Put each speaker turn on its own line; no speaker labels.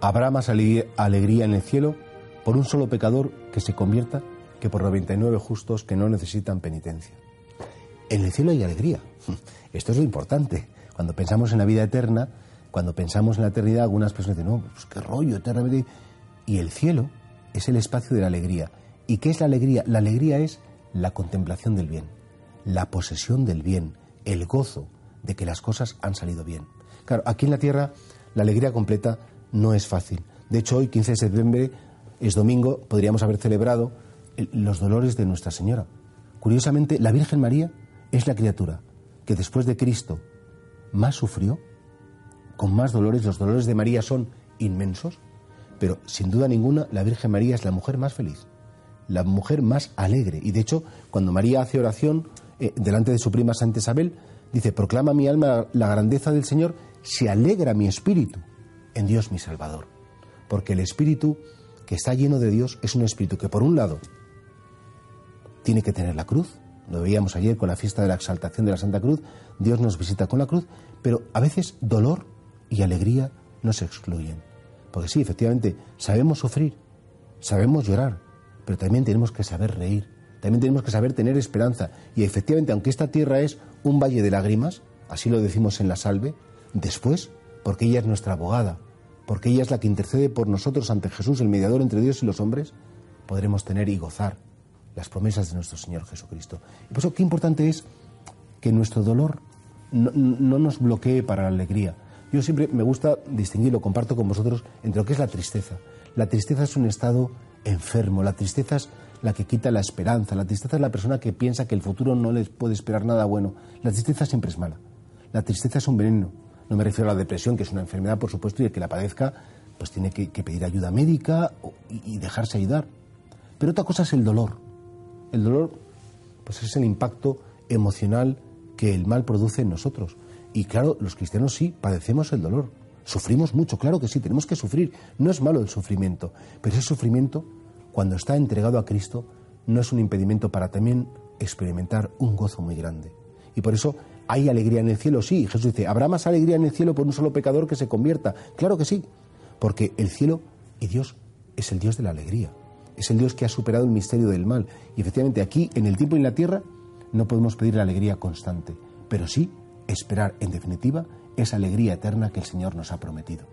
Habrá más alegría en el cielo por un solo pecador que se convierta que por 99 justos que no necesitan penitencia. En el cielo hay alegría. Esto es lo importante. Cuando pensamos en la vida eterna, cuando pensamos en la eternidad, algunas personas dicen, no, pues qué rollo, eternamente. Y el cielo es el espacio de la alegría. ¿Y qué es la alegría? La alegría es la contemplación del bien, la posesión del bien, el gozo de que las cosas han salido bien. Claro, aquí en la tierra la alegría completa no es fácil. De hecho, hoy, 15 de septiembre, es domingo, podríamos haber celebrado los dolores de Nuestra Señora. Curiosamente, la Virgen María es la criatura que después de Cristo más sufrió, con más dolores. Los dolores de María son inmensos, pero sin duda ninguna la Virgen María es la mujer más feliz, la mujer más alegre. Y de hecho, cuando María hace oración eh, delante de su prima Santa Isabel, dice, proclama mi alma la grandeza del Señor, se alegra mi espíritu en Dios mi Salvador. Porque el espíritu que está lleno de Dios es un espíritu que por un lado tiene que tener la cruz, lo veíamos ayer con la fiesta de la exaltación de la Santa Cruz, Dios nos visita con la cruz, pero a veces dolor y alegría no se excluyen. Porque sí, efectivamente, sabemos sufrir, sabemos llorar, pero también tenemos que saber reír, también tenemos que saber tener esperanza. Y efectivamente, aunque esta tierra es un valle de lágrimas, así lo decimos en la salve, después, porque ella es nuestra abogada, porque ella es la que intercede por nosotros ante Jesús, el mediador entre Dios y los hombres, podremos tener y gozar las promesas de nuestro Señor Jesucristo. Y por eso qué importante es que nuestro dolor no, no nos bloquee para la alegría. Yo siempre me gusta distinguirlo, comparto con vosotros, entre lo que es la tristeza. La tristeza es un estado enfermo, la tristeza es la que quita la esperanza, la tristeza es la persona que piensa que el futuro no les puede esperar nada bueno. La tristeza siempre es mala. La tristeza es un veneno. No me refiero a la depresión, que es una enfermedad, por supuesto, y el que la padezca, pues tiene que, pedir ayuda médica y dejarse ayudar. Pero otra cosa es el dolor. El dolor, pues es el impacto emocional que el mal produce en nosotros. Y claro, los cristianos sí padecemos el dolor. Sufrimos mucho, claro que sí, tenemos que sufrir. No es malo el sufrimiento, pero ese sufrimiento, cuando está entregado a Cristo, no es un impedimento para también experimentar un gozo muy grande. Y por eso hay alegría en el cielo, sí. Jesús dice, ¿habrá más alegría en el cielo por un solo pecador que se convierta? Claro que sí, porque el cielo y Dios es el Dios de la alegría es el Dios que ha superado el misterio del mal. Y efectivamente aquí, en el tiempo y en la tierra, no podemos pedir la alegría constante, pero sí esperar, en definitiva, esa alegría eterna que el Señor nos ha prometido.